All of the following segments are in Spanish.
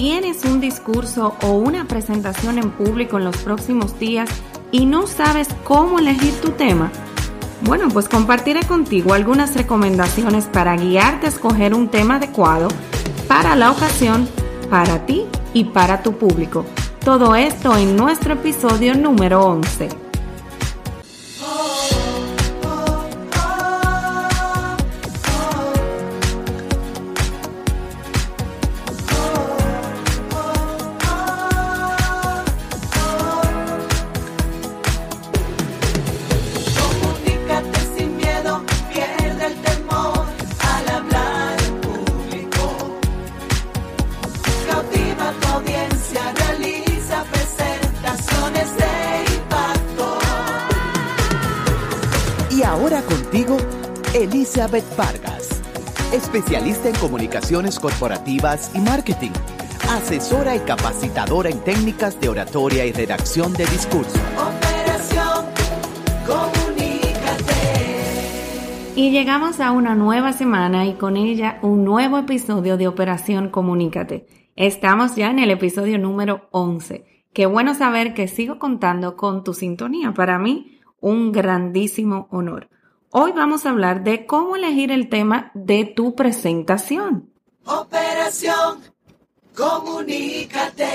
tienes un discurso o una presentación en público en los próximos días y no sabes cómo elegir tu tema? Bueno, pues compartiré contigo algunas recomendaciones para guiarte a escoger un tema adecuado para la ocasión, para ti y para tu público. Todo esto en nuestro episodio número 11. Elizabeth Vargas, especialista en comunicaciones corporativas y marketing, asesora y capacitadora en técnicas de oratoria y redacción de discurso. Operación Comunícate. Y llegamos a una nueva semana y con ella un nuevo episodio de Operación Comunícate. Estamos ya en el episodio número 11. Qué bueno saber que sigo contando con tu sintonía. Para mí, un grandísimo honor. Hoy vamos a hablar de cómo elegir el tema de tu presentación. Operación, comunícate.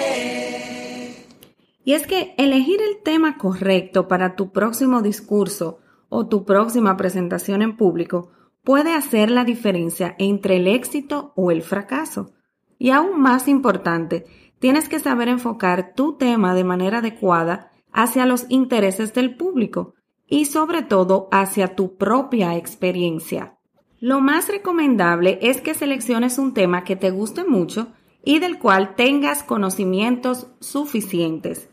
Y es que elegir el tema correcto para tu próximo discurso o tu próxima presentación en público puede hacer la diferencia entre el éxito o el fracaso. Y aún más importante, tienes que saber enfocar tu tema de manera adecuada hacia los intereses del público y sobre todo hacia tu propia experiencia. Lo más recomendable es que selecciones un tema que te guste mucho y del cual tengas conocimientos suficientes.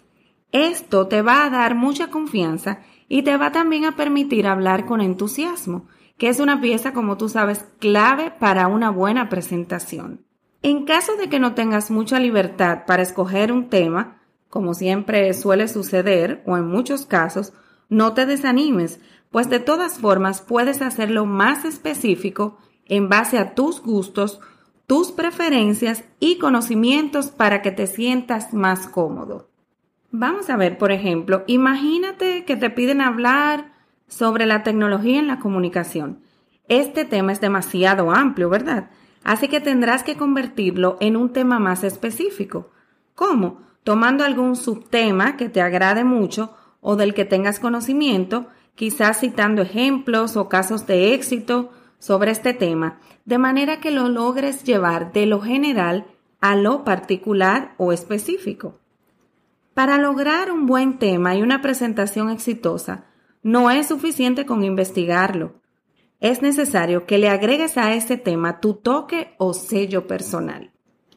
Esto te va a dar mucha confianza y te va también a permitir hablar con entusiasmo, que es una pieza, como tú sabes, clave para una buena presentación. En caso de que no tengas mucha libertad para escoger un tema, como siempre suele suceder, o en muchos casos, no te desanimes, pues de todas formas puedes hacerlo más específico en base a tus gustos, tus preferencias y conocimientos para que te sientas más cómodo. Vamos a ver, por ejemplo, imagínate que te piden hablar sobre la tecnología en la comunicación. Este tema es demasiado amplio, ¿verdad? Así que tendrás que convertirlo en un tema más específico. ¿Cómo? Tomando algún subtema que te agrade mucho o del que tengas conocimiento, quizás citando ejemplos o casos de éxito sobre este tema, de manera que lo logres llevar de lo general a lo particular o específico. Para lograr un buen tema y una presentación exitosa, no es suficiente con investigarlo. Es necesario que le agregues a ese tema tu toque o sello personal.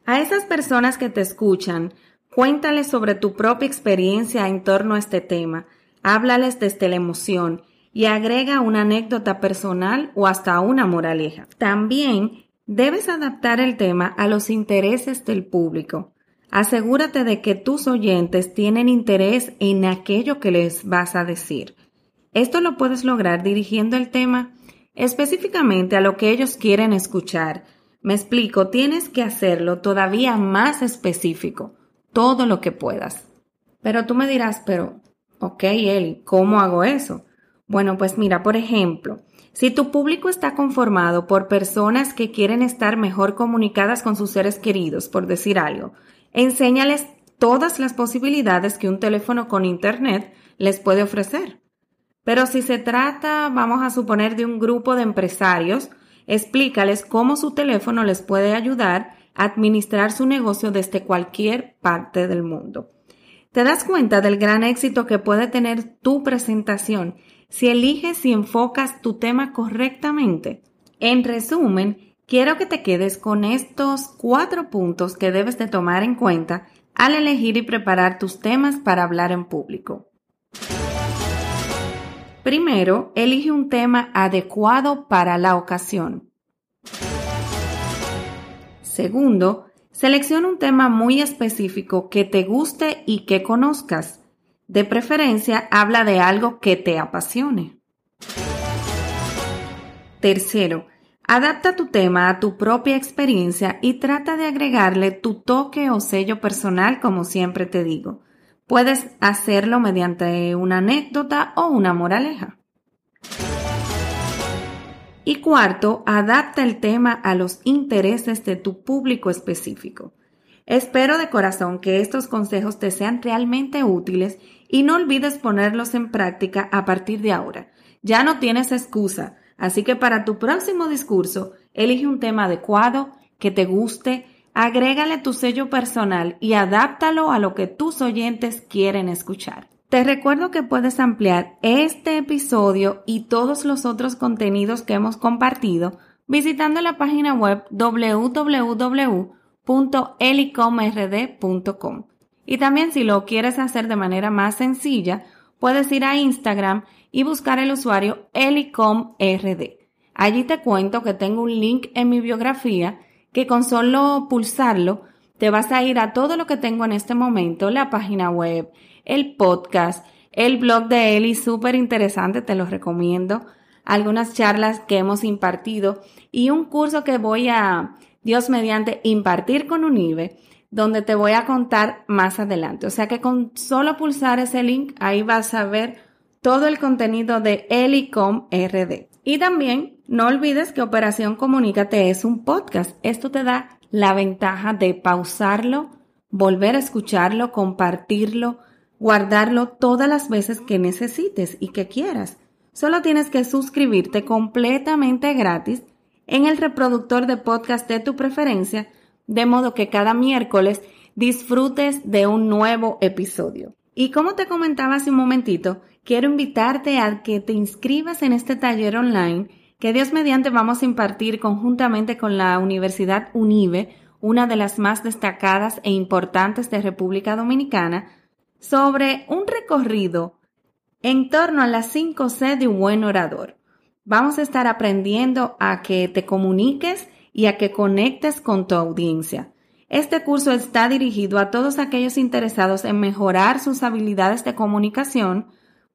A esas personas que te escuchan, Cuéntales sobre tu propia experiencia en torno a este tema, háblales desde la emoción y agrega una anécdota personal o hasta una moraleja. También debes adaptar el tema a los intereses del público. Asegúrate de que tus oyentes tienen interés en aquello que les vas a decir. Esto lo puedes lograr dirigiendo el tema específicamente a lo que ellos quieren escuchar. Me explico, tienes que hacerlo todavía más específico todo lo que puedas. Pero tú me dirás, pero, ok, Eli, ¿cómo hago eso? Bueno, pues mira, por ejemplo, si tu público está conformado por personas que quieren estar mejor comunicadas con sus seres queridos, por decir algo, enséñales todas las posibilidades que un teléfono con Internet les puede ofrecer. Pero si se trata, vamos a suponer, de un grupo de empresarios, explícales cómo su teléfono les puede ayudar administrar su negocio desde cualquier parte del mundo. ¿Te das cuenta del gran éxito que puede tener tu presentación si eliges y enfocas tu tema correctamente? En resumen, quiero que te quedes con estos cuatro puntos que debes de tomar en cuenta al elegir y preparar tus temas para hablar en público. Primero, elige un tema adecuado para la ocasión. Segundo, selecciona un tema muy específico que te guste y que conozcas. De preferencia, habla de algo que te apasione. Tercero, Adapta tu tema a tu propia experiencia y trata de agregarle tu toque o sello personal, como siempre te digo. Puedes hacerlo mediante una anécdota o una moraleja. Y cuarto, adapta el tema a los intereses de tu público específico. Espero de corazón que estos consejos te sean realmente útiles y no olvides ponerlos en práctica a partir de ahora. Ya no tienes excusa, así que para tu próximo discurso, elige un tema adecuado, que te guste, agrégale tu sello personal y adáptalo a lo que tus oyentes quieren escuchar. Te recuerdo que puedes ampliar este episodio y todos los otros contenidos que hemos compartido visitando la página web www.elicomrd.com. Y también si lo quieres hacer de manera más sencilla, puedes ir a Instagram y buscar el usuario elicomrd. Allí te cuento que tengo un link en mi biografía que con solo pulsarlo te vas a ir a todo lo que tengo en este momento, la página web, el podcast, el blog de Eli, súper interesante, te lo recomiendo, algunas charlas que hemos impartido y un curso que voy a, Dios mediante, impartir con Unive, donde te voy a contar más adelante. O sea que con solo pulsar ese link, ahí vas a ver todo el contenido de Elicom RD. Y también no olvides que Operación Comunícate es un podcast. Esto te da la ventaja de pausarlo, volver a escucharlo, compartirlo, guardarlo todas las veces que necesites y que quieras. Solo tienes que suscribirte completamente gratis en el reproductor de podcast de tu preferencia, de modo que cada miércoles disfrutes de un nuevo episodio. Y como te comentaba hace un momentito, quiero invitarte a que te inscribas en este taller online que Dios mediante vamos a impartir conjuntamente con la Universidad UNIVE, una de las más destacadas e importantes de República Dominicana, sobre un recorrido en torno a las 5C de un buen orador. Vamos a estar aprendiendo a que te comuniques y a que conectes con tu audiencia. Este curso está dirigido a todos aquellos interesados en mejorar sus habilidades de comunicación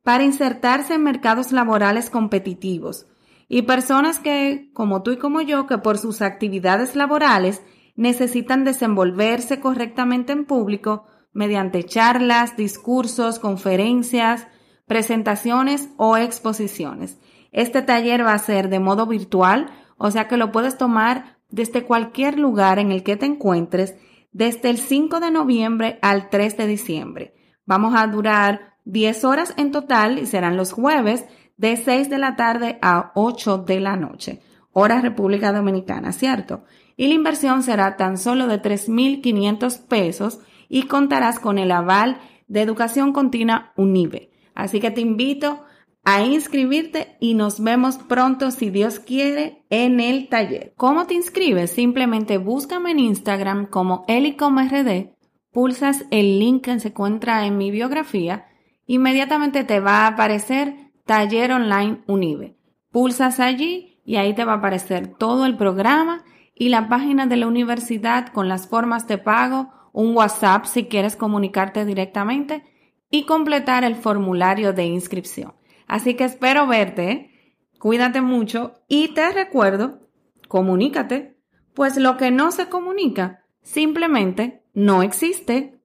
para insertarse en mercados laborales competitivos y personas que, como tú y como yo, que por sus actividades laborales necesitan desenvolverse correctamente en público mediante charlas, discursos, conferencias, presentaciones o exposiciones. Este taller va a ser de modo virtual, o sea que lo puedes tomar desde cualquier lugar en el que te encuentres desde el 5 de noviembre al 3 de diciembre. Vamos a durar 10 horas en total y serán los jueves de 6 de la tarde a 8 de la noche, hora República Dominicana, ¿cierto? Y la inversión será tan solo de 3.500 pesos y contarás con el aval de Educación Continua UNIBE. Así que te invito a inscribirte y nos vemos pronto, si Dios quiere, en el taller. ¿Cómo te inscribes? Simplemente búscame en Instagram como elicomrd, pulsas el link que se encuentra en mi biografía, inmediatamente te va a aparecer Taller Online Unive. Pulsas allí y ahí te va a aparecer todo el programa y la página de la universidad con las formas de pago un WhatsApp si quieres comunicarte directamente y completar el formulario de inscripción. Así que espero verte, cuídate mucho y te recuerdo, comunícate, pues lo que no se comunica simplemente no existe.